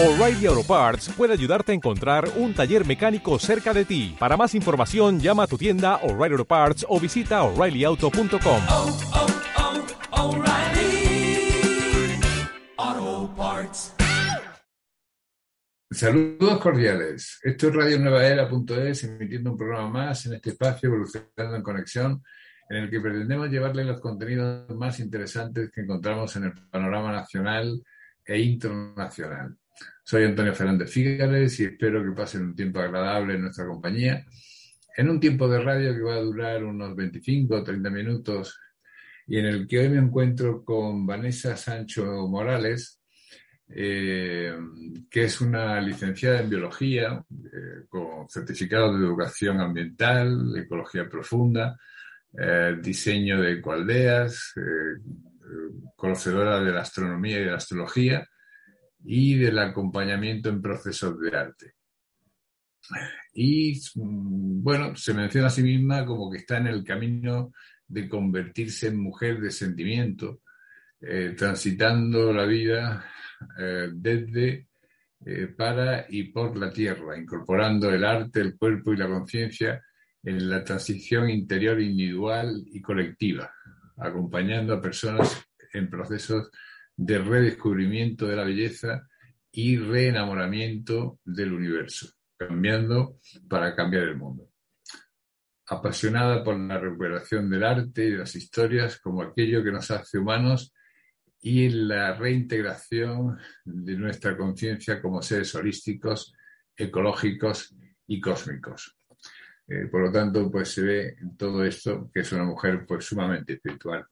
O'Reilly Auto Parts puede ayudarte a encontrar un taller mecánico cerca de ti. Para más información, llama a tu tienda O'Reilly Auto Parts o visita oreillyauto.com. oh, oh, Parts. Saludos cordiales. Esto es Radio Nueva Era.es, emitiendo un programa más en este espacio Evolucionando en Conexión, en el que pretendemos llevarle los contenidos más interesantes que encontramos en el panorama nacional e internacional. Soy Antonio Fernández Fígales y espero que pasen un tiempo agradable en nuestra compañía, en un tiempo de radio que va a durar unos 25 o 30 minutos y en el que hoy me encuentro con Vanessa Sancho Morales, eh, que es una licenciada en biología eh, con certificado de educación ambiental, ecología profunda, eh, diseño de ecoaldeas, conocedora de la astronomía y de la astrología y del acompañamiento en procesos de arte. Y mm, bueno, se menciona a sí misma como que está en el camino de convertirse en mujer de sentimiento, eh, transitando la vida eh, desde, eh, para y por la tierra, incorporando el arte, el cuerpo y la conciencia en la transición interior individual y colectiva, acompañando a personas en procesos de redescubrimiento de la belleza y reenamoramiento del universo, cambiando para cambiar el mundo. Apasionada por la recuperación del arte y de las historias como aquello que nos hace humanos y la reintegración de nuestra conciencia como seres holísticos, ecológicos y cósmicos. Eh, por lo tanto, pues se ve en todo esto que es una mujer pues sumamente espiritual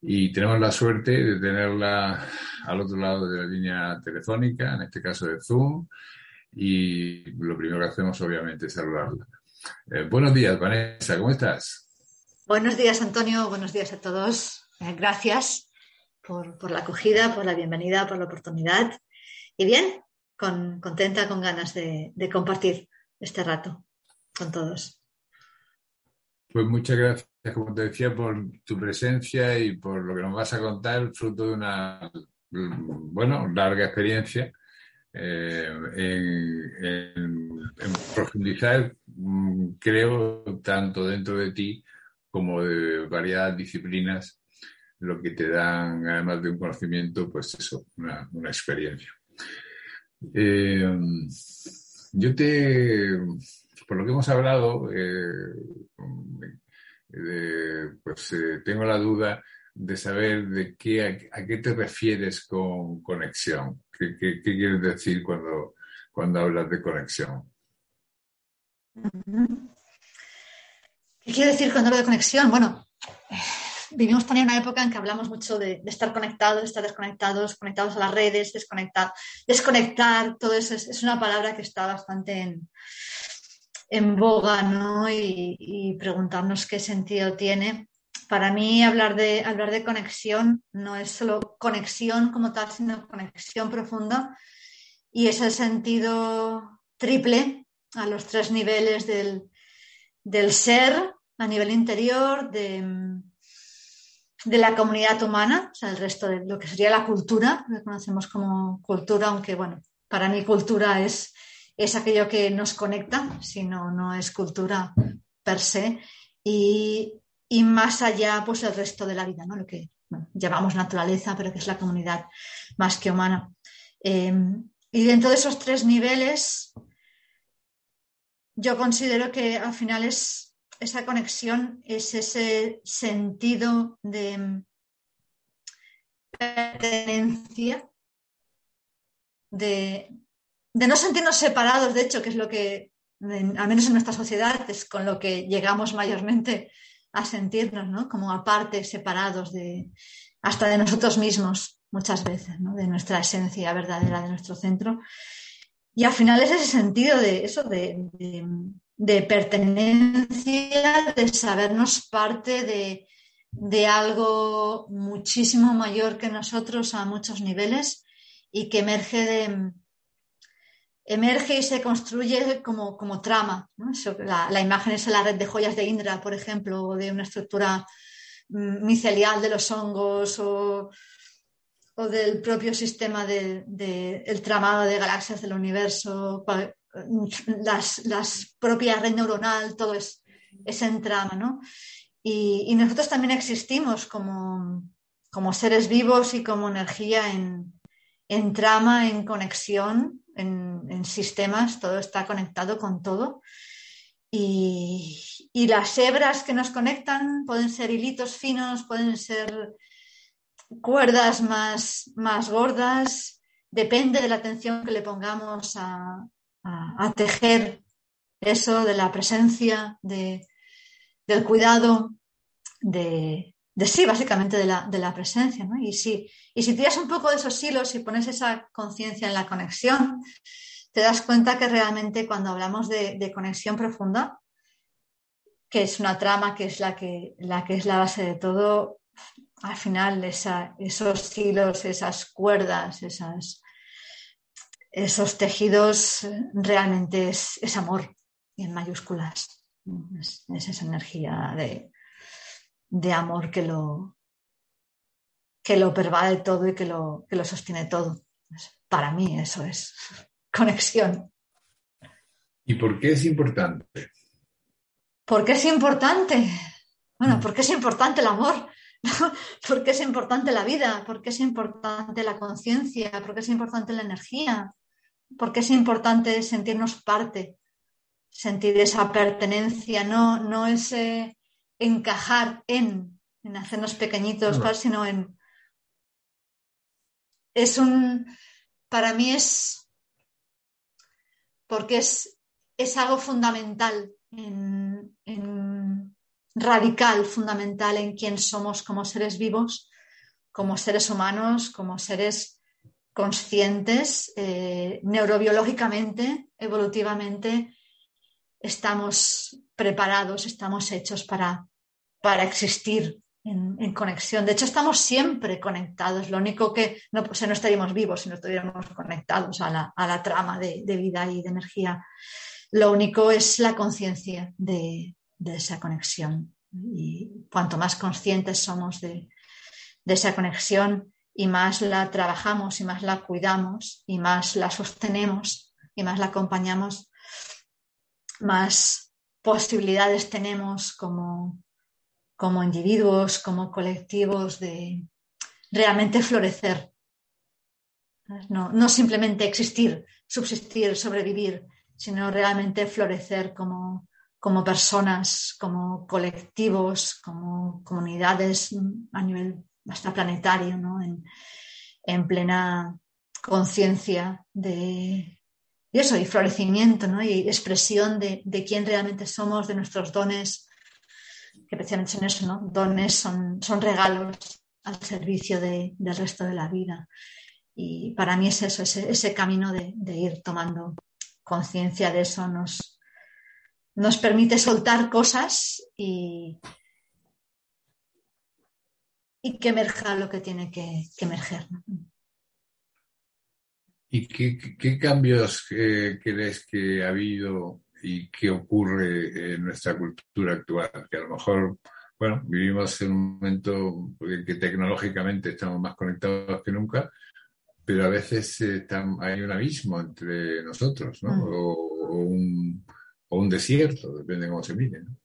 y tenemos la suerte de tenerla al otro lado de la línea telefónica, en este caso de Zoom, y lo primero que hacemos obviamente es saludarla. Eh, buenos días, Vanessa, ¿cómo estás? Buenos días, Antonio, buenos días a todos. Eh, gracias por, por, la acogida, por la bienvenida, por la oportunidad. Y bien, con, contenta, con ganas de, de compartir este rato con todos. Pues muchas gracias, como te decía, por tu presencia y por lo que nos vas a contar, fruto de una, bueno, larga experiencia eh, en, profundizar, creo, tanto dentro de ti como de varias disciplinas, lo que te dan, además de un conocimiento, pues eso, una, una experiencia. Eh, yo te por lo que hemos hablado, eh, eh, pues eh, tengo la duda de saber de qué, a, qué te refieres con conexión. ¿Qué, quieres decir cuando, cuando hablas de conexión? ¿Qué quiere decir cuando hablo de conexión? Bueno, vivimos también una época en que hablamos mucho de, estar conectados, estar desconectados, conectados a las redes, desconectar, desconectar, todo eso es, es una palabra que está bastante en, en boga ¿no? y, y, preguntarnos qué sentido tiene. Para mí hablar de, hablar de conexión no es solo conexión como tal, sino conexión profunda y es el sentido triple a los tres niveles del, del ser, a nivel interior, de, de, la comunidad humana, o sea, el resto de lo que sería la cultura, lo que conocemos como cultura, aunque bueno, para mí cultura es es aquello que nos conecta, sino no es cultura per se. Y, y, más allá, pues el resto de la vida, ¿no? Lo que llamamos naturaleza, pero que es la comunidad más que humana. Eh, y dentro de esos tres niveles, yo considero que al final es esa conexión, es ese sentido de pertenencia, de, de no sentirnos separados, de hecho, que es lo que, al menos en nuestra sociedad, es con lo que llegamos mayormente a sentirnos, ¿no? Como aparte, separados de, hasta de nosotros mismos, muchas veces, ¿no? De nuestra esencia verdadera, de nuestro centro. Y al final es ese sentido de eso, de, de, pertenencia, de sabernos parte de, de algo muchísimo mayor que nosotros a muchos niveles y que emerge de, emerge y se construye como, como trama. ¿no? La, imagen es la red de joyas de Indra, por ejemplo, o de una estructura micelial de los hongos, o, o del propio sistema del de, el tramado de galaxias del universo, las, las propias red neuronal, todo es, es en trama, ¿no? Y, y nosotros también existimos como, como, seres vivos y como energía en, en trama, en conexión, en, sistemas, todo está conectado con todo. Y, y, las hebras que nos conectan pueden ser hilitos finos, pueden ser cuerdas más, más gordas, depende de la atención que le pongamos a, a, a tejer eso de la presencia, de, del cuidado, de, de sí, básicamente de la, de la presencia. ¿no? Y, si, y si tiras un poco de esos hilos y pones esa conciencia en la conexión, te das cuenta que realmente cuando hablamos de, de, conexión profunda, que es una trama que es la que, la que es la base de todo, al final esa, esos hilos, esas cuerdas, esas, esos tejidos realmente es, es amor en mayúsculas. Es esa energía de, de, amor que lo, que lo pervade todo y que lo, que lo sostiene todo. Para mí eso es conexión. ¿Y por qué es importante? ¿Por qué es importante? Bueno, porque es importante el amor, porque es importante la vida, porque es importante la conciencia, porque es importante la energía, porque es importante sentirnos parte, sentir esa pertenencia, no, no ese encajar en, en hacernos pequeñitos, no. sino en... Es un... Para mí es... Porque es, es algo fundamental, en, en, radical, fundamental en quién somos como seres vivos, como seres humanos, como seres conscientes, eh, neurobiológicamente, evolutivamente, estamos preparados, estamos hechos para, para existir en, conexión. De hecho, estamos siempre conectados. Lo único que no, sea, no estaríamos vivos si no estuviéramos conectados a la, a la trama de, de, vida y de energía. Lo único es la conciencia de, de, esa conexión. Y cuanto más conscientes somos de, de esa conexión y más la trabajamos y más la cuidamos y más la sostenemos y más la acompañamos, más posibilidades tenemos como, como individuos, como colectivos de realmente florecer. No, no, simplemente existir, subsistir, sobrevivir, sino realmente florecer como, como personas, como colectivos, como comunidades a nivel hasta planetario, ¿no? en, en plena conciencia de, y eso, y florecimiento, ¿no? y expresión de, de, quién realmente somos, de nuestros dones, que precisamente son eso, ¿no? Dones son, son regalos al servicio de, del resto de la vida. Y para mí es eso, ese, camino de, ir tomando conciencia de eso nos, nos permite soltar cosas y, y que emerja lo que tiene que, que emerger. ¿Y qué, qué cambios eh, crees que ha habido y qué ocurre en nuestra cultura actual? Que a lo mejor, bueno, vivimos en un momento en que tecnológicamente estamos más conectados que nunca, pero a veces eh, hay un abismo entre nosotros, ¿no? Mm. O, o, un, o, un, desierto, depende de cómo se mire, ¿no?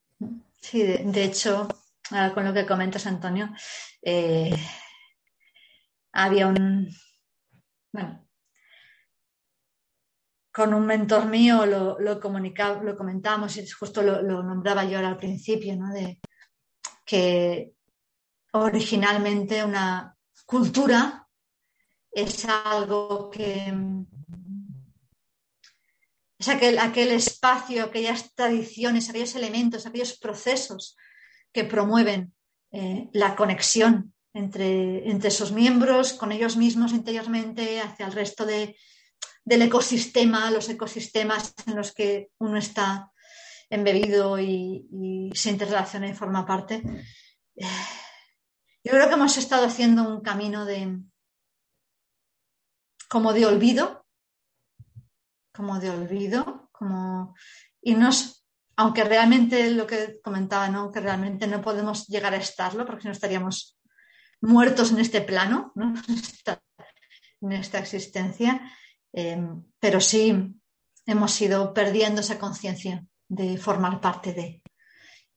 Sí, de, de hecho, ah, con lo que comentas, Antonio, eh, había un, bueno, con un mentor mío lo, lo, comunicaba, lo comentábamos y justo lo, nombraba yo al principio, ¿no? de que originalmente una cultura es algo que es aquel, aquel espacio, aquellas tradiciones, aquellos elementos, aquellos procesos que promueven eh, la conexión entre, entre sus miembros, con ellos mismos interiormente, hacia el resto de, del ecosistema, los ecosistemas en los que uno está embebido y, se interrelaciona y forma parte. Yo creo que hemos estado haciendo un camino de como de olvido, como de olvido, como y nos, aunque realmente lo que comentaba, ¿no? que realmente no podemos llegar a estarlo, porque si no estaríamos muertos en este plano, ¿no? en esta existencia, eh, pero sí hemos ido perdiendo esa conciencia de formar parte de.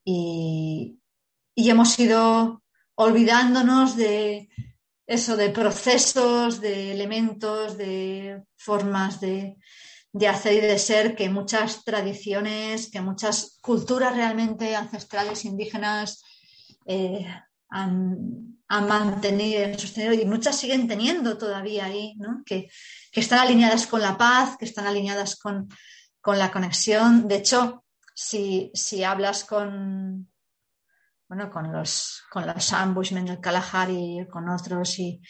Y, y hemos ido olvidándonos de eso, de procesos, de elementos, de formas de, de hacer y de ser que muchas tradiciones, que muchas culturas realmente ancestrales indígenas eh, han, han, mantenido, sostenido y muchas siguen teniendo todavía ahí, ¿no? que, que, están alineadas con la paz, que están alineadas con, con la conexión. De hecho, si, si hablas con, bueno, con los, con los Ambushmen del Kalahari, con otros y,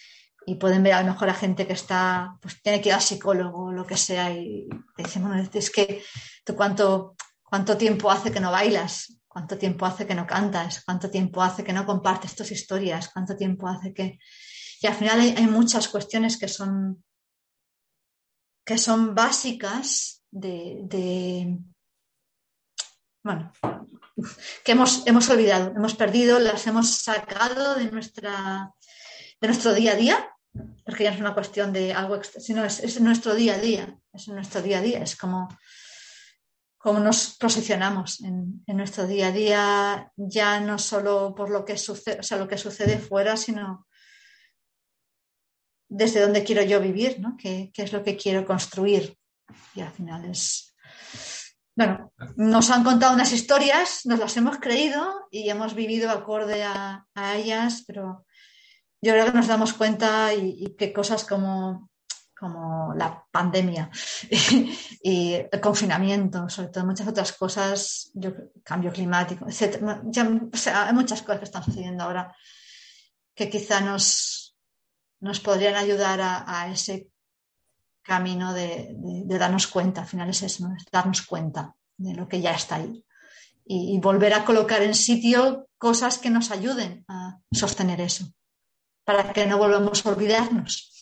y pueden ver a lo mejor a gente que está, pues tiene que ir al psicólogo o lo que sea y te dicen, bueno, es que tú cuánto, cuánto tiempo hace que no bailas, cuánto tiempo hace que no cantas, cuánto tiempo hace que no compartes tus historias, cuánto tiempo hace que... Y al final hay, muchas cuestiones que son, que son básicas de, bueno, que hemos, hemos olvidado, hemos perdido, las hemos sacado de, nuestra, de nuestro día a día porque ya no es una cuestión de algo sino es, es, nuestro día a día, es nuestro día a día, es como, como nos posicionamos en, nuestro día a día, ya no solo por lo que sucede, fuera, sino desde dónde quiero yo vivir, ¿no? ¿Qué, ¿Qué, es lo que quiero construir? Y al final es. Bueno, nos han contado unas historias, nos las hemos creído y hemos vivido acorde a, ellas, pero yo creo que nos damos cuenta y que cosas como, como la pandemia y, el confinamiento, sobre todo muchas otras cosas, yo, cambio climático, etc. O sea, hay muchas cosas que están sucediendo ahora que quizá nos, nos podrían ayudar a, ese camino de, darnos cuenta, al final es eso, ¿no? es darnos cuenta de lo que ya está ahí y volver a colocar en sitio cosas que nos ayuden a sostener eso para que no volvamos a olvidarnos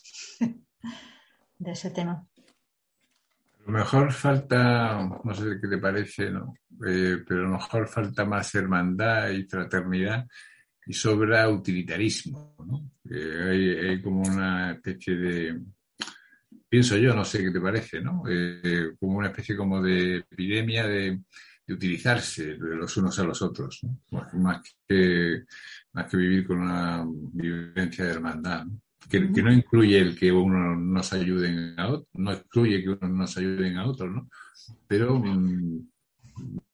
de ese tema. A lo mejor falta, no sé qué te parece, ¿no? Eh, pero a lo mejor falta más hermandad y fraternidad y sobra utilitarismo, ¿no? Eh, hay, como una especie de, pienso yo, no sé qué te parece, ¿no? Eh, como una especie como de epidemia de, utilizarse los unos a los otros, ¿no? más que más que vivir con una vivencia de hermandad, ¿no? Que, que, no incluye el que uno nos ayude a otro, no excluye que uno nos ayude a otros, ¿no? Pero mm,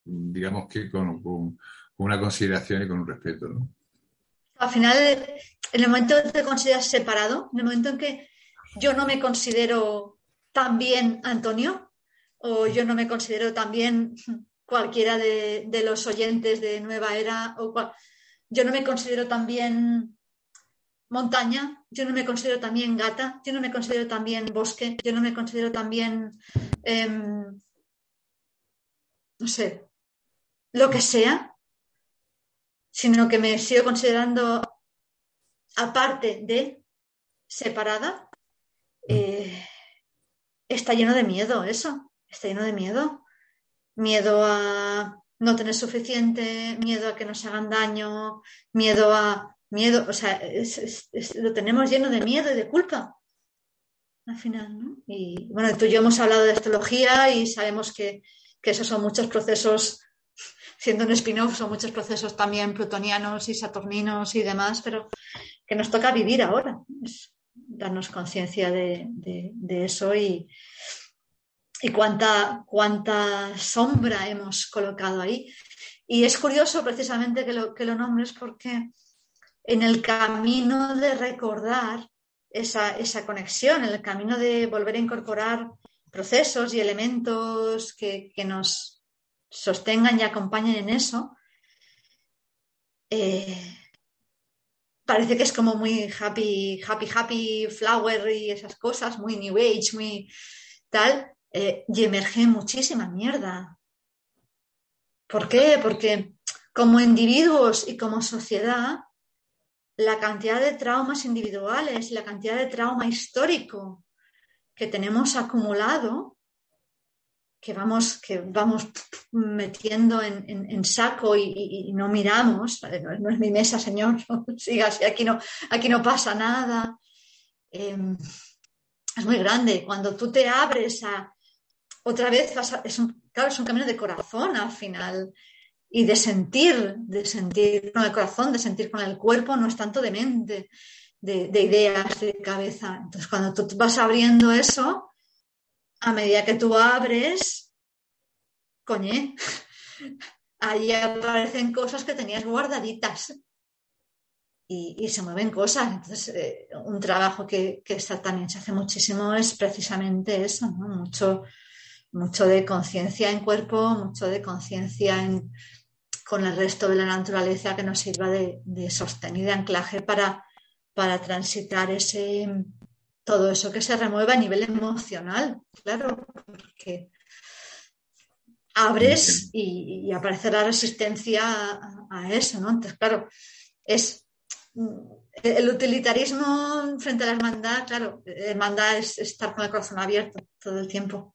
digamos que con, con, una consideración y con un respeto, ¿no? Al final, en el momento en que te consideras separado, en el momento en que yo no me considero tan bien Antonio, o yo no me considero tan bien cualquiera de, de los oyentes de Nueva Era, o cual, yo no me considero también montaña, yo no me considero también gata, yo no me considero también bosque, yo no me considero también, eh, no sé, lo que sea, sino que me sigo considerando aparte de separada, eh, está lleno de miedo eso, está lleno de miedo. Miedo a no tener suficiente, miedo a que nos hagan daño, miedo a miedo, o sea, es, es, es, lo tenemos lleno de miedo y de culpa al final, ¿no? Y bueno, tú y yo hemos hablado de astrología y sabemos que, que esos son muchos procesos, siendo un spin-off, son muchos procesos también plutonianos y saturninos y demás, pero que nos toca vivir ahora, es darnos conciencia de, de, de, eso y, y cuánta, cuánta sombra hemos colocado ahí. Y es curioso precisamente que lo, que lo nombres porque en el camino de recordar esa, esa, conexión, en el camino de volver a incorporar procesos y elementos que, que nos sostengan y acompañen en eso, eh, parece que es como muy happy, happy, happy flower y esas cosas, muy new age, muy tal, eh, y emerge muchísima mierda. ¿Por qué? Porque como individuos y como sociedad, la cantidad de traumas individuales, la cantidad de trauma histórico que tenemos acumulado, que vamos, que vamos metiendo en, saco y, no miramos, no es mi mesa, señor, no sigas, aquí no, aquí no pasa nada. Eh, es muy grande. Cuando tú te abres a, otra vez, es claro, es un camino de corazón al final y de sentir, de sentir con el corazón, de sentir con el cuerpo, no es tanto de mente, de, de ideas, de cabeza. Entonces, cuando tú vas abriendo eso, a medida que tú abres, coñe, ahí aparecen cosas que tenías guardaditas y, se mueven cosas. Entonces, eh, un trabajo que, que está, también se hace muchísimo es precisamente eso, ¿no? Mucho, mucho de conciencia en cuerpo, mucho de conciencia con el resto de la naturaleza que nos sirva de, de sostén y de anclaje para, para transitar ese, todo eso que se remueva a nivel emocional, claro, porque abres y, aparece la resistencia a, a, eso, ¿no? Entonces, claro, es el utilitarismo frente a la hermandad, claro, hermandad es estar con el corazón abierto todo el tiempo.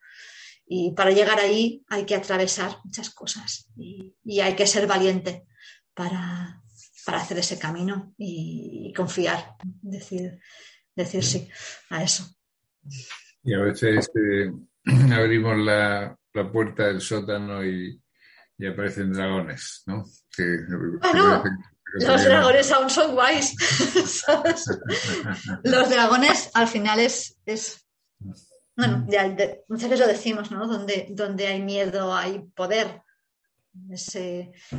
Y para llegar ahí hay que atravesar muchas cosas y, hay que ser valiente para, hacer ese camino y, confiar, decir, decir sí a eso. Y a veces eh, abrimos la, puerta del sótano y, aparecen dragones, ¿no? bueno, los dragones aún son guays. Los dragones al final es, bueno, muchas veces lo decimos, ¿no? Donde, donde hay miedo hay poder.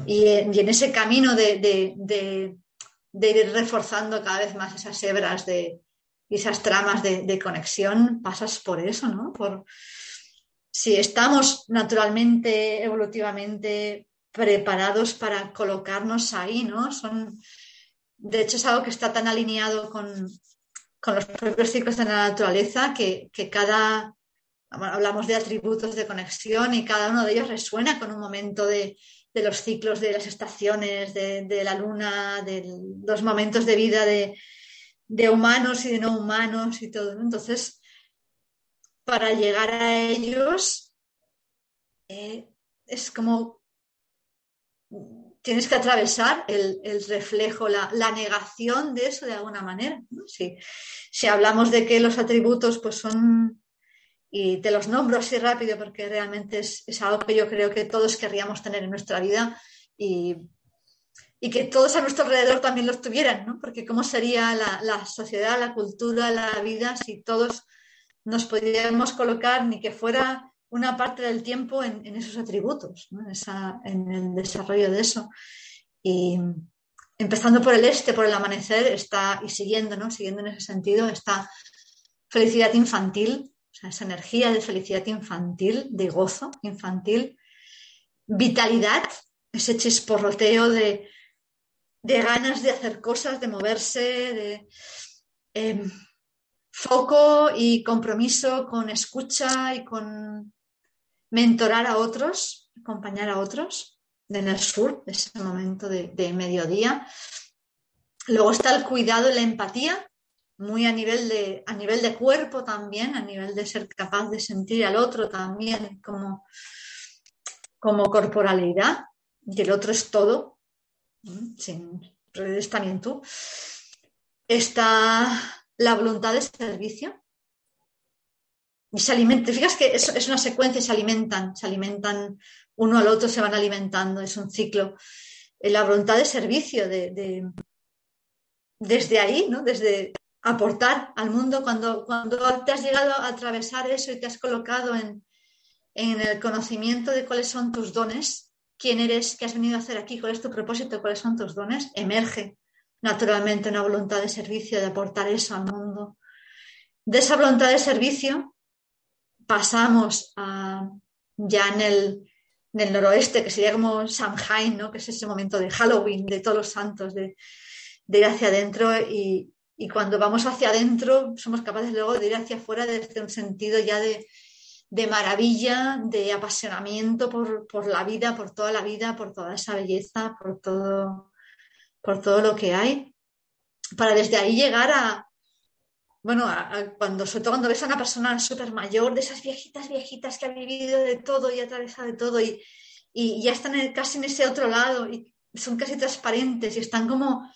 y, en ese camino de, ir reforzando cada vez más esas hebras de esas tramas de, conexión, pasas por eso, ¿no? Por, si estamos naturalmente, evolutivamente preparados para colocarnos ahí, ¿no? Son, de hecho, es algo que está tan alineado con, los propios ciclos de la naturaleza que, cada, hablamos de atributos de conexión y cada uno de ellos resuena con un momento de, los ciclos de las estaciones, de, la luna, de los momentos de vida de, humanos y de no humanos y todo. Entonces, para llegar a ellos, eh, es como tienes que atravesar el, reflejo, la, negación de eso de alguna manera. Si, hablamos de que los atributos pues son, y te los nombro así rápido porque realmente es, algo que yo creo que todos querríamos tener en nuestra vida y, que todos a nuestro alrededor también los tuvieran, ¿no? porque cómo sería la, sociedad, la cultura, la vida si todos nos pudiéramos colocar ni que fuera una parte del tiempo en, esos atributos, en, el desarrollo de eso. Y empezando por el este, por el amanecer, está, y siguiendo, siguiendo en ese sentido, esta felicidad infantil, esa energía de felicidad infantil, de gozo infantil, vitalidad, ese chisporroteo de, ganas de hacer cosas, de moverse, de em, foco y compromiso con escucha y con mentorar a otros, acompañar a otros en el sur, ese momento de, mediodía. Luego está el cuidado y la empatía, muy a nivel, de, a nivel de cuerpo también, a nivel de ser capaz de sentir al otro también como, como corporalidad, y el otro es todo, sin, eres también tú. Está la voluntad de servicio, y se alimentan. Fíjate que es, es, una secuencia, se alimentan, se alimentan uno al otro, se van alimentando, es un ciclo. Eh, la voluntad de servicio, de, desde ahí, ¿no? desde aportar al mundo, cuando, cuando te has llegado a atravesar eso y te has colocado en, en el conocimiento de cuáles son tus dones, quién eres, qué has venido a hacer aquí, cuál es tu propósito, cuáles son tus dones, emerge naturalmente una voluntad de servicio, de aportar eso al mundo. De esa voluntad de servicio pasamos ya en el, noroeste, que sería como Samhain, ¿no? que es ese momento de Halloween, de todos los santos, de, ir hacia adentro y, cuando vamos hacia adentro somos capaces luego de ir hacia afuera desde un sentido ya de, maravilla, de apasionamiento por, por, la vida, por toda la vida, por toda esa belleza, por todo, por todo lo que hay, para desde ahí llegar a, bueno, cuando, sobre todo cuando ves a una persona súper mayor, de esas viejitas, viejitas que ha vivido de todo y ha atravesado de todo y, ya están casi en ese otro lado y son casi transparentes y están como,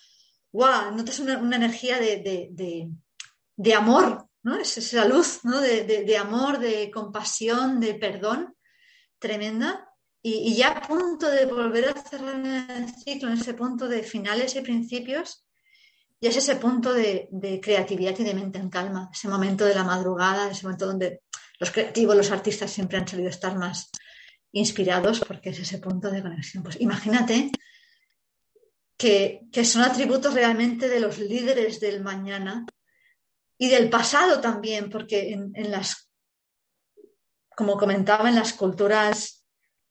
wow, notas una, energía de, amor, ¿no? Es esa luz ¿no? de, de- de amor, de compasión, de perdón tremenda. Y, y ya a punto de volver a cerrar el ciclo, en ese punto de finales y principios, y es ese punto de, creatividad y de mente en calma, ese momento de la madrugada, ese momento donde los creativos, los artistas siempre han solido estar más inspirados porque es ese punto de conexión. Pues imagínate que, que son atributos realmente de los líderes del mañana y del pasado también, porque en, en las, como comentaba, en las culturas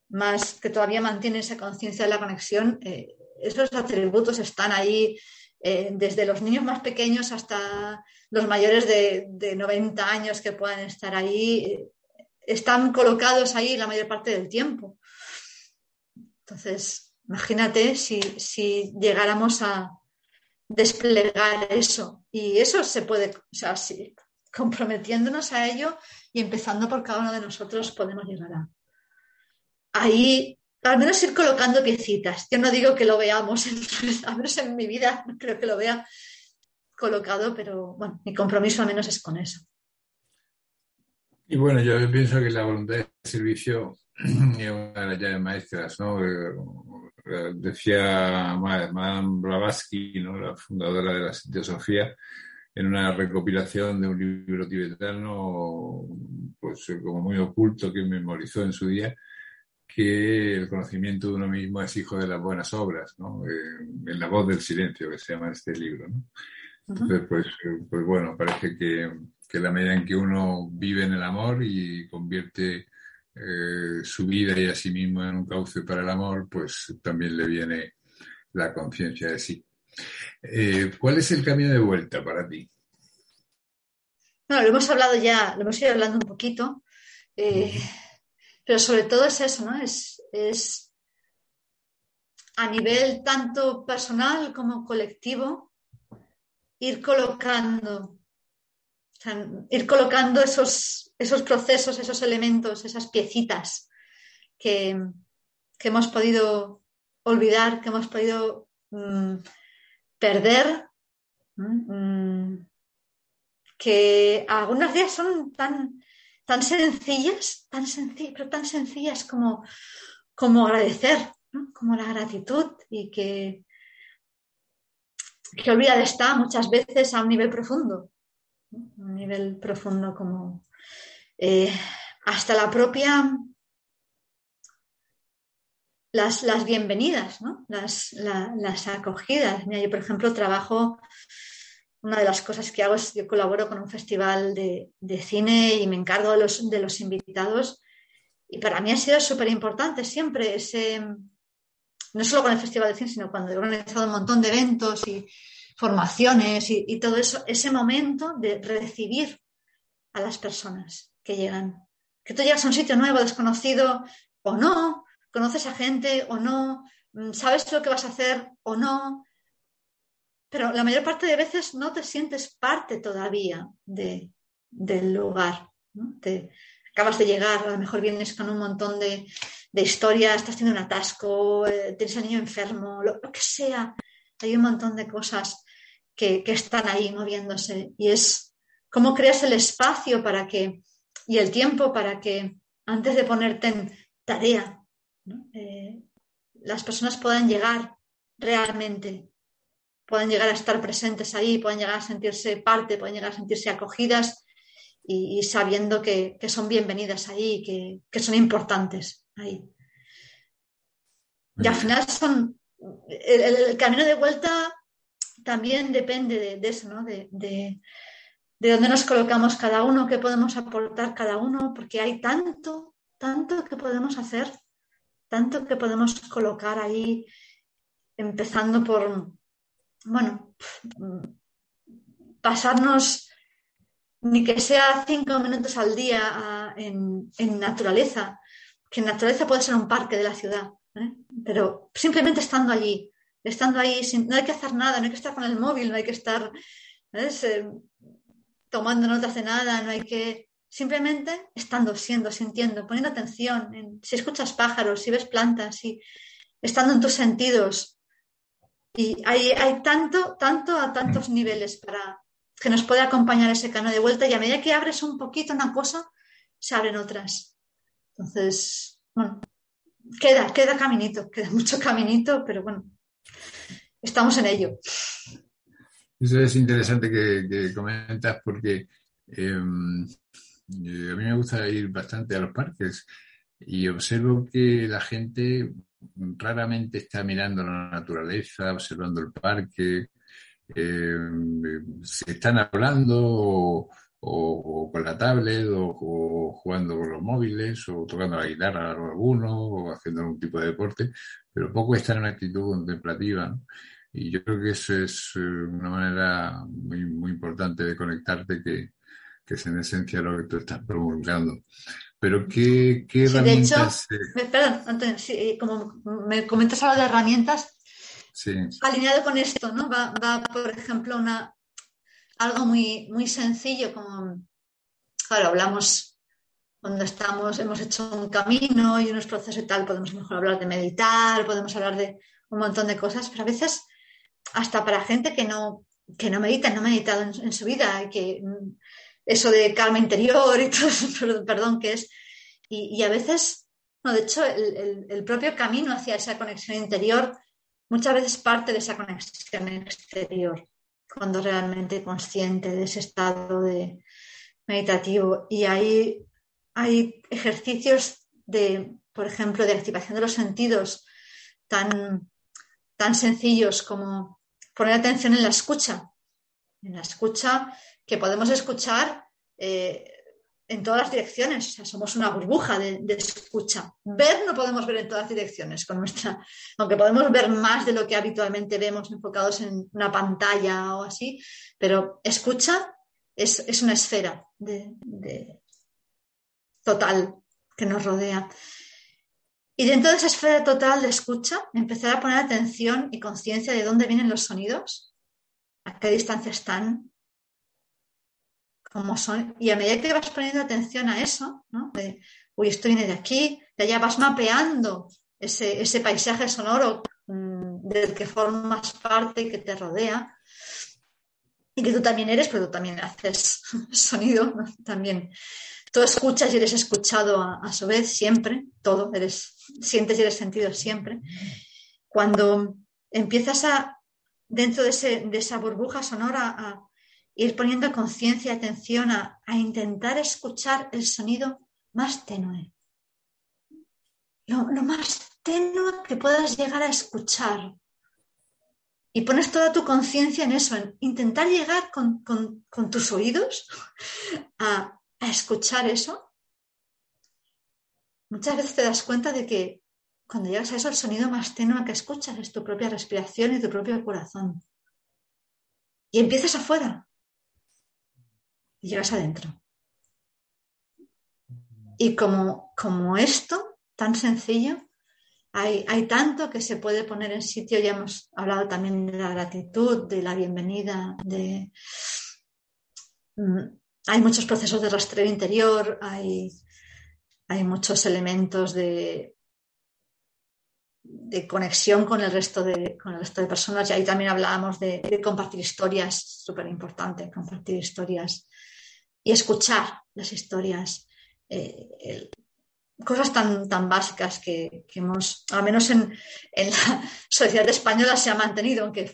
más que todavía mantienen esa conciencia de la conexión, eh, esos atributos están ahí eh, desde los niños más pequeños hasta los mayores de, de 90 años que puedan estar ahí, eh, están colocados ahí la mayor parte del tiempo. Entonces, imagínate si, si llegáramos a desplegar eso. Y eso se puede, o sea, si comprometiéndonos a ello y empezando por cada uno de nosotros podemos llegar a ahí, al menos ir colocando piecitas. Yo no digo que lo veamos, al menos en mi vida no creo que lo vea colocado, pero bueno, mi compromiso al menos es con eso. Y bueno, yo pienso que la voluntad de servicio es una de las llaves maestras, ¿no? Eh, Decía Ma- Madame Blavatsky, ¿no? la fundadora de la Teosofía, en una recopilación de un libro tibetano, pues eh, como muy oculto que memorizó en su día, que el conocimiento de uno mismo es hijo de las buenas obras, ¿no? Eh, en la voz del silencio, que se llama este libro, ¿no? Entonces, pues, eh, pues bueno, parece que, que la medida en que uno vive en el amor y convierte eh, su vida y a sí mismo en un cauce para el amor, pues también le viene la conciencia de sí. Eh, ¿Cuál es el camino de vuelta para ti? Bueno, lo hemos hablado ya, lo hemos ido hablando un poquito, eh, pero sobre todo es eso, ¿no? Es, es a nivel tanto personal como colectivo, ir colocando, ir colocando esos, esos procesos, esos elementos, esas piecitas que, que hemos podido olvidar, que hemos podido mm, perder, mm, que algunos días son tan, tan sencillas, tan sencillas, pero tan sencillas como, como agradecer, como la gratitud y que, que olvidada está muchas veces a un nivel profundo, un nivel profundo como eh, hasta la propia las, las bienvenidas, ¿no? las, la, las acogidas. Mira, yo, por ejemplo, trabajo, una de las cosas que hago es yo colaboro con un festival de, de cine y me encargo de los, de los invitados. Y para mí ha sido súper importante siempre no solo con el Festival de Cine, sino cuando he organizado un montón de eventos y formaciones y, y todo eso, ese momento de recibir a las personas que llegan. Que tú llegas a un sitio nuevo, desconocido o no, conoces a gente o no, sabes lo que vas a hacer o no, pero la mayor parte de veces no te sientes parte todavía de, del lugar. ¿no? Te, acabas de llegar, a lo mejor vienes con un montón de, de historias, estás teniendo un atasco, eh, tienes al niño enfermo, lo, que sea. Hay un montón de cosas que, que están ahí moviéndose y es cómo creas el espacio para que y el tiempo para que antes de ponerte en tarea, eh, las personas puedan llegar realmente, puedan llegar a estar presentes ahí, puedan llegar a sentirse parte, pueden llegar a sentirse acogidas y, y sabiendo que, que, son bienvenidas ahí, que, que son importantes ahí. Y al final son el, el, camino de vuelta también depende de, de eso, ¿no? De, de, de, dónde nos colocamos cada uno, qué podemos aportar cada uno, porque hay tanto, tanto que podemos hacer, tanto que podemos colocar ahí, empezando por, bueno, pasarnos ni que sea cinco minutos al día en, en naturaleza, que en naturaleza puede ser un parque de la ciudad, ¿eh? pero simplemente estando allí, estando ahí, sin, no hay que hacer nada, no hay que estar con el móvil, no hay que estar eh, tomando notas de nada, no hay que simplemente estando, siendo, sintiendo, poniendo atención, en, si escuchas pájaros, si ves plantas, si estando en tus sentidos. Y hay, hay tanto, tanto a tantos niveles para, que nos puede acompañar ese camino de vuelta y a medida que abres un poquito una cosa, se abren otras. Entonces, bueno, queda, queda caminito, queda mucho caminito, pero bueno, estamos en ello. Eso es interesante que, comentas porque eh, a mí me gusta ir bastante a los parques y observo que la gente raramente está mirando la naturaleza, observando el parque, eh, se están hablando o, con la tablet o, jugando con los móviles o tocando la guitarra alguno o haciendo algún tipo de deporte, pero poco están en una actitud contemplativa. Y yo creo que eso es eh, una manera muy, muy importante de conectarte que, que es en esencia lo que tú estás promulgando. Pero ¿qué, qué Sí, de hecho, herramientas? eh, perdón, Antonio, sí, como me comentas ahora de herramientas, sí, alineado con esto, ¿no? Va, va, por ejemplo, una, algo muy, muy sencillo, como, claro, hablamos cuando estamos, hemos hecho un camino y unos procesos y tal, podemos mejor hablar de meditar, podemos hablar de un montón de cosas, pero a veces, hasta para gente que no, que no medita, no ha meditado en, en su vida, y que eso de calma interior y todo, perdón, que es, y, a veces, no, de hecho, el, el- el propio camino hacia esa conexión interior muchas veces parte de esa conexión exterior, cuando realmente consciente de ese estado de meditativo. Y hay, hay ejercicios de, por ejemplo, de activación de los sentidos tan, tan sencillos como poner atención en la escucha, en la escucha que podemos escuchar eh, en todas las direcciones, o sea, somos una burbuja de, escucha. Ver no podemos ver en todas direcciones con nuestra aunque podemos ver más de lo que habitualmente vemos enfocados en una pantalla o así, pero escucha es, es una esfera total que nos rodea. Y dentro de esa esfera total de escucha, empezar a poner atención y conciencia de dónde vienen los sonidos, a qué distancia están, Y a medida que vas poniendo atención a eso, ¿no? de, uy, esto viene de aquí, de allá vas mapeando ese, ese paisaje sonoro mm, del que formas parte y que te rodea. Y que tú también eres, pero tú también haces sonido, también. Tú escuchas y eres escuchado a, a su vez siempre, todo, eres, sientes y eres sentido siempre. Cuando empiezas a, dentro de, ese, de esa burbuja sonora, a ir poniendo conciencia y atención a, a intentar escuchar el sonido más tenue lo, lo más tenue que puedas llegar a escuchar. Y pones toda tu conciencia en eso, en intentar llegar con, con- tus oídos a, a escuchar eso. Muchas veces te das cuenta de que cuando llegas a eso, el sonido más tenue que escuchas es tu propia respiración y tu propio corazón. Y empiezas afuera y llegas adentro. Y como, como esto, tan sencillo, hay, hay tanto que se puede poner en sitio. Ya hemos hablado también de la gratitud, de la bienvenida, de... Mm, Hay muchos procesos de rastreo interior, hay, hay muchos elementos de, de conexión con el resto de, con el resto de personas. Y ahí también hablábamos de, de compartir historias, súper importante, compartir historias y escuchar las historias. Eh, cosas tan, tan básicas que, hemos, al menos en, en la sociedad española, se ha mantenido, aunque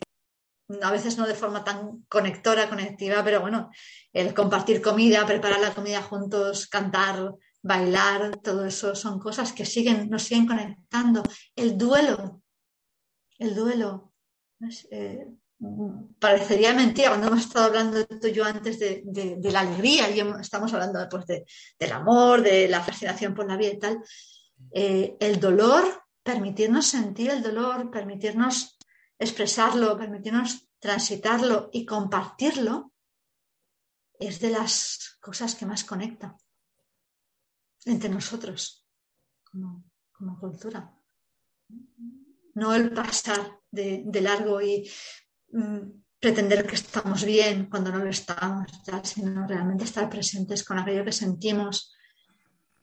a veces no de forma tan conectora, conectiva, pero bueno, el compartir comida, preparar la comida juntos, cantar, bailar, todo eso son cosas que siguen, nos siguen conectando. El duelo, el duelo. Eh, parecería mentira cuando hemos estado hablando tú y yo antes de, de- la alegría y estamos hablando pues, de, del amor, de la fascinación por la vida y tal. Eh, el dolor, permitirnos sentir el dolor, permitirnos expresarlo, permitirnos transitarlo y compartirlo, es de las cosas que más conecta entre nosotros como, como cultura. No el pasar de, largo y pretender que estamos bien cuando no lo estamos, ya, sino realmente estar presentes con aquello que sentimos.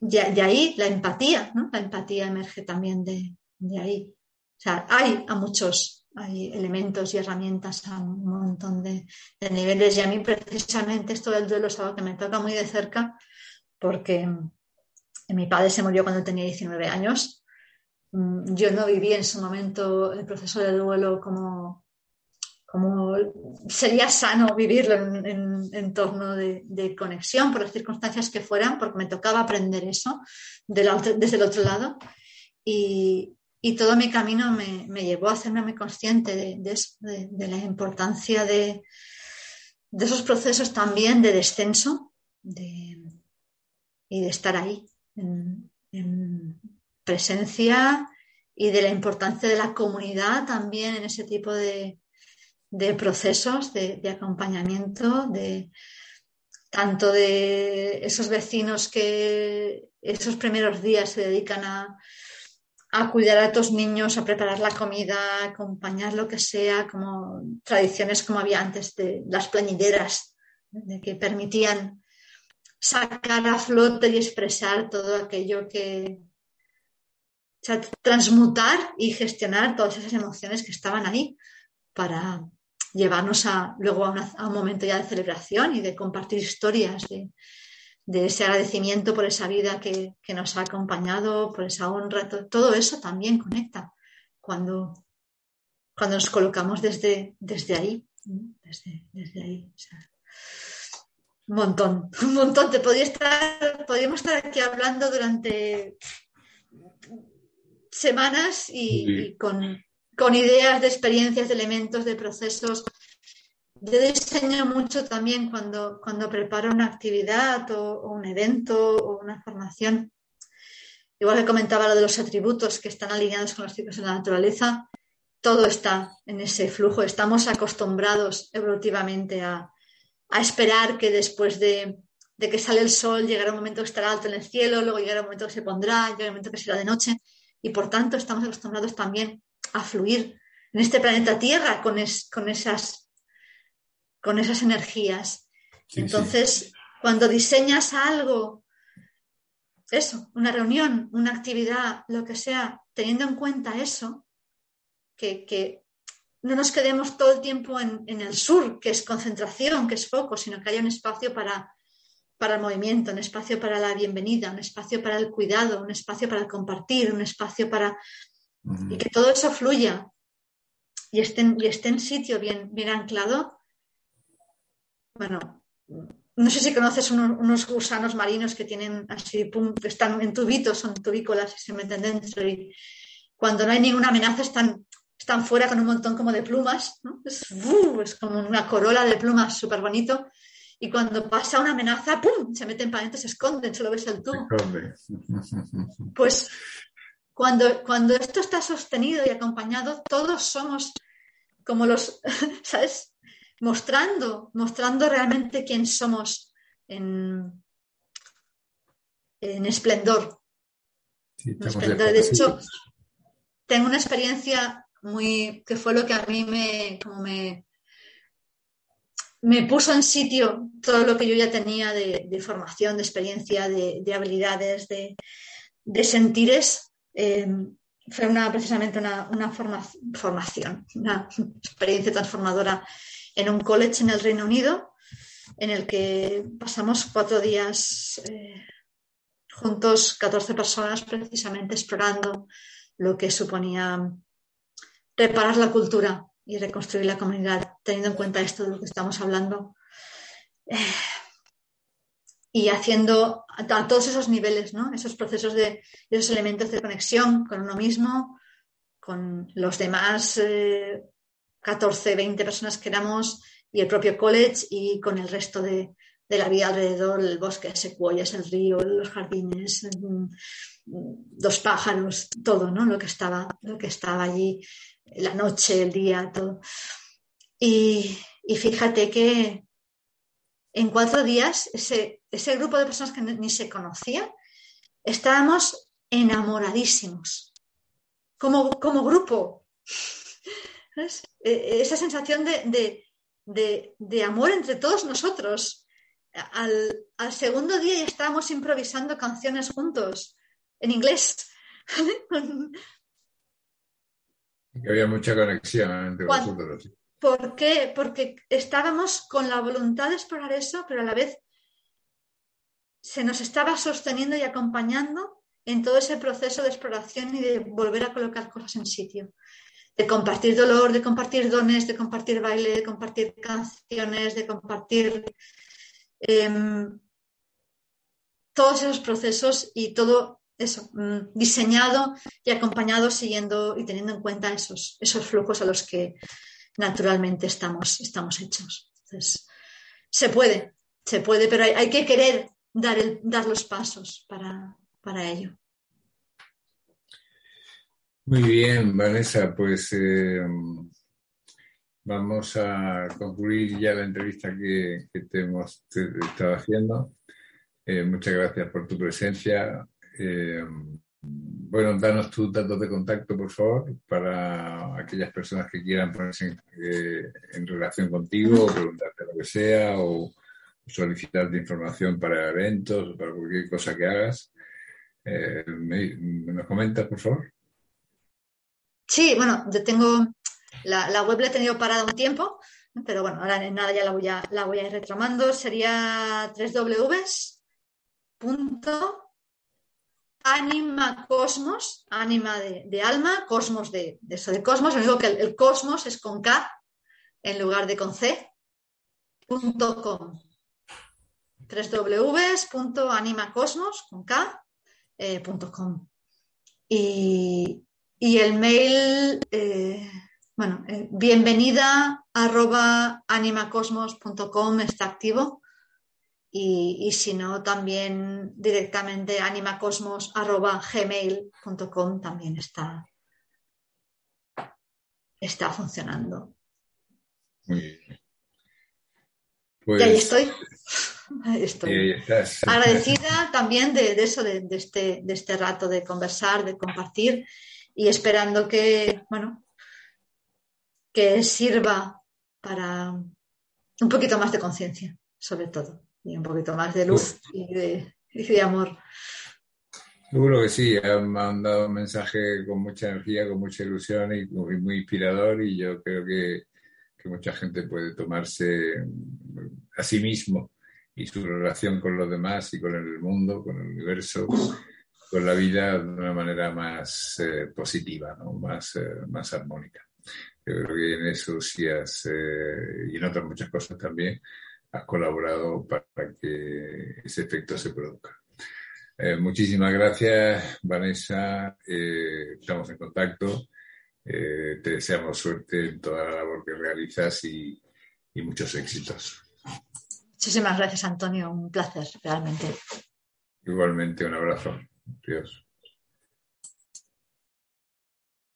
Y, ahí la empatía, ¿no? La empatía emerge también de, ahí. O sea, hay a muchos, hay elementos y herramientas a un montón de, de, niveles. Y a mí precisamente esto del duelo es algo que me toca muy de cerca porque mi padre se murió cuando tenía 19 años. Mm, yo no viví en su momento el proceso de duelo como, como sería sano vivirlo en, en, en torno de, de, conexión por las circunstancias que fueran, porque me tocaba aprender eso de la, desde el otro lado. Y, y todo mi camino me, me, llevó a hacerme muy consciente de, de, de la importancia de, esos procesos también de descenso y de estar ahí, en, en presencia y de la importancia de la comunidad también en ese tipo de, de procesos de, acompañamiento, de tanto de esos vecinos que esos primeros días se dedican a, a cuidar a tus niños, a preparar la comida, a acompañar lo que sea, como tradiciones como había antes de las plañideras, de que permitían sacar a flote y expresar todo aquello que, transmutar y gestionar todas esas emociones que estaban ahí para llevarnos a, luego a, una, a un momento ya de celebración y de compartir historias de, de ese agradecimiento por esa vida que, que, nos ha acompañado, por esa honra, todo, todo eso también conecta cuando, cuando nos colocamos desde, desde ahí, desde, desde ahí. O sea, un montón, un montón. Te podría estar, podríamos estar aquí hablando durante semanas y, sí. y con, con, ideas de experiencias, de elementos, de procesos. Yo diseño mucho también cuando, cuando preparo una actividad o, un evento o una formación. Igual que comentaba lo de los atributos que están alineados con los ciclos de la naturaleza, todo está en ese flujo. Estamos acostumbrados evolutivamente a, a esperar que después de, de, que sale el sol llegará un momento que estará alto en el cielo, luego llegará un momento que se pondrá, llegará un momento que será de noche y por tanto estamos acostumbrados también a fluir en este planeta Tierra con, es, con, esas, con esas energías. Sí, Entonces, sí. cuando diseñas algo, eso, una reunión, una actividad, lo que sea, teniendo en cuenta eso, que, que no nos quedemos todo el tiempo en, en, el sur, que es concentración, que es foco, sino que haya un espacio para, para el movimiento, un espacio para la bienvenida, un espacio para el cuidado, un espacio para el compartir, un espacio para... Uh -huh. y que todo eso fluya y esté, y esté en sitio bien, bien anclado. Bueno, no sé si conoces unos, unos, gusanos marinos que tienen así, pum, que están en tubitos, son tubícolas y se meten dentro y cuando no hay ninguna amenaza están están fuera con un montón como de plumas, ¿no? es, uh, es, como una corola de plumas súper bonito. Y cuando pasa una amenaza, ¡pum! Se meten para adentro, se esconden, solo ves el tubo. Pues cuando, cuando esto está sostenido y acompañado, todos somos como los, ¿sabes? Mostrando, mostrando realmente quién somos en, en esplendor. Sí, en esplendor. De hecho, tengo una experiencia muy, que fue lo que a mí me, como me, me puso en sitio todo lo que yo ya tenía de, de formación, de experiencia, de, de habilidades, de, de sentires. Eh, fue una, precisamente una, una forma, formación, una experiencia transformadora en un college en el Reino Unido, en el que pasamos cuatro días eh, juntos, 14 personas, precisamente explorando lo que suponía reparar la cultura y reconstruir la comunidad, teniendo en cuenta esto de lo que estamos hablando. Eh, y haciendo a, todos esos niveles, ¿no? esos procesos de, de, esos elementos de conexión con uno mismo, con los demás eh, 14, 20 personas que éramos y el propio college y con el resto de, de la vida alrededor, el bosque secuoyas, el río, los jardines, los pájaros, todo, ¿no? Lo que estaba, lo que estaba allí la noche, el día, todo. Y, y fíjate que en cuatro días ese, ese grupo de personas que ni se conocía, estábamos enamoradísimos, como, como grupo. ¿Ves? E, esa sensación de, de, de, de, amor entre todos nosotros. Al, al, segundo día ya estábamos improvisando canciones juntos, en inglés, Que había mucha conexión entre Cuando- vosotros. ¿Por qué? Porque estábamos con la voluntad de explorar eso, pero a la vez se nos estaba sosteniendo y acompañando en todo ese proceso de exploración y de volver a colocar cosas en sitio. De compartir dolor, de compartir dones, de compartir baile, de compartir canciones, de compartir em, todos esos procesos y todo eso, mm, diseñado y acompañado siguiendo y teniendo en cuenta esos, esos flujos a los que naturalmente estamos, estamos hechos. Entonces, se puede, se puede, pero hay, hay que querer dar, el- dar los pasos para, para ello. Muy bien, Vanessa, pues eh, vamos a concluir ya la entrevista que, que te hemos estado haciendo. Eh, muchas gracias por tu presencia. Eh, bueno, danos tus datos de contacto, por favor, para aquellas personas que quieran ponerse en, eh, relación contigo o preguntarte lo que sea o solicitarte información para eventos o para cualquier cosa que hagas. Eh, ¿me, me nos comentas, por favor? Sí, bueno, yo tengo la, web la he tenido parada un tiempo, pero bueno, ahora nada ya la voy a, ir retomando. Sería www.animacosmos, anima de, de alma, cosmos de, eso de cosmos. Lo que el, cosmos es con K en lugar de con C. punto com. www.animacosmos con K, eh, com. Y, y el mail, eh, bueno, eh, bienvenida arroba animacosmos.com está activo. Y, y si no, también directamente animacosmos arroba gmail.com también está, está funcionando. Muy bien. y ahí Pues, estoy. Ahí estoy. eh, estás- agradecida también de, de eso, de, de este, de este rato de conversar, de compartir y esperando que, bueno, que sirva para un poquito más de conciencia, sobre todo, y un poquito más de luz y de, y de amor. Seguro que sí, han mandado un mensaje con mucha energía, con mucha ilusión y muy, muy inspirador y yo creo que, que mucha gente puede tomarse a sí mismo y su relación con los demás y con el mundo, con el universo, con la vida de una manera más eh, positiva, ¿no? más, eh, más armónica. Yo creo que en eso sí has, eh, y en otras muchas cosas también, has colaborado para que ese efecto se produzca. Eh, muchísimas gracias, Vanessa. Eh, estamos en contacto. Eh, te deseamos suerte en toda la labor que realizas y, y muchos éxitos. Muchísimas gracias, Antonio. Un placer, realmente. Igualmente, un abrazo. Dios.